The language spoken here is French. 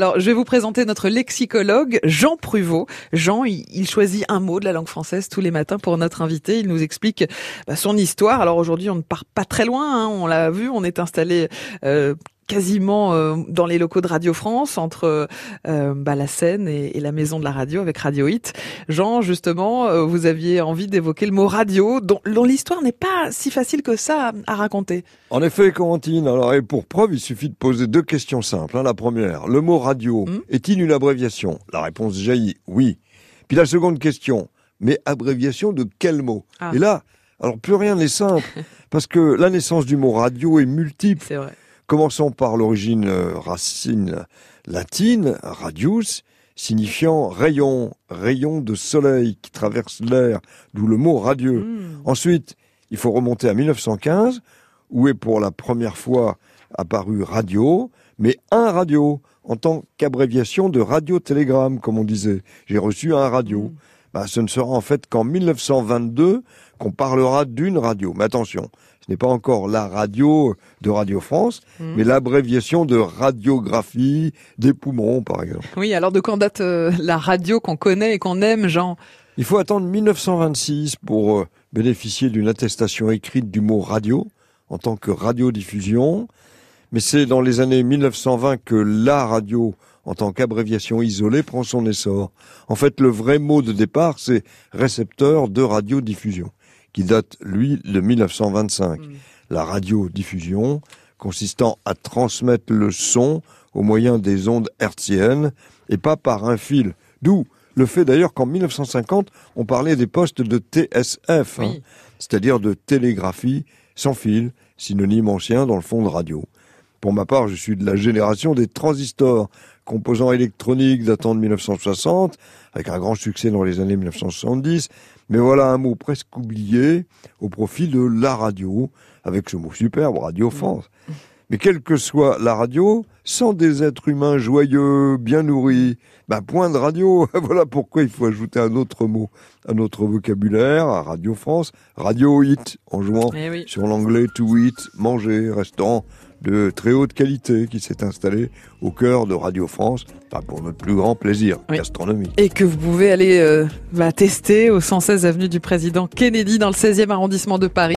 Alors, je vais vous présenter notre lexicologue, Jean Pruvot. Jean, il, choisit un mot de la langue française tous les matins pour notre invité. Il nous explique bah, son histoire. Alors aujourd'hui, on ne part pas très loin. Hein. On l'a vu, on est installé euh, quasiment euh, dans les locaux de Radio France, entre euh, bah, la scène et, la maison de la radio avec Radio Hit. Jean, justement, euh, vous aviez envie d'évoquer le mot radio, dont, l'histoire n'est pas si facile que ça à, raconter. En effet, Corentine, alors et pour preuve, il suffit de poser deux questions simples. Hein. La première, le mot radio hmm est-il une abréviation? La réponse jaillit oui. Puis la seconde question, mais abréviation de quel mot? Ah. Et là, alors plus rien n'est simple, parce que la naissance du mot radio est multiple. C'est vrai. Commençons par l'origine euh, racine latine, radius, signifiant rayon, rayon de soleil qui traverse l'air, d'où le mot radieux. Hmm. Ensuite, il faut remonter à 1915, où est pour la première fois apparu radio, mais un radio, en tant qu'abréviation de radiotélégramme, comme on disait. J'ai reçu un radio. Hmm. Bah, ce ne sera en fait qu'en 1922 qu'on parlera d'une radio. Mais attention, ce n'est pas encore la radio de Radio France, hmm. mais l'abréviation de radiographie des poumons, par exemple. Oui, alors de quand date euh, la radio qu'on connaît et qu'on aime, Jean? Il faut attendre 1926 pour euh, bénéficier d'une attestation écrite du mot radio en tant que radiodiffusion. Mais c'est dans les années 1920 que la radio en tant qu'abréviation isolée, prend son essor. En fait, le vrai mot de départ, c'est récepteur de radiodiffusion, qui date, lui, de 1925. Mm. La radiodiffusion, consistant à transmettre le son au moyen des ondes hertziennes et pas par un fil. D'où le fait d'ailleurs qu'en 1950, on parlait des postes de TSF, hein, c'est-à-dire de télégraphie sans fil, synonyme ancien dans le fond de radio. Pour ma part, je suis de la génération des transistors, composants électroniques datant de 1960, avec un grand succès dans les années 1970. Mais voilà un mot presque oublié au profit de la radio, avec ce mot superbe, Radio France. Mais quelle que soit la radio, sans des êtres humains joyeux, bien nourris, ben point de radio. voilà pourquoi il faut ajouter un autre mot à notre vocabulaire, à Radio France, Radio Hit, en jouant eh sur l'anglais to eat, manger, restaurant de très haute qualité qui s'est installé au cœur de Radio France, pour notre plus grand plaisir gastronomique. Et que vous pouvez aller euh, tester au 116 avenue du Président Kennedy dans le 16e arrondissement de Paris.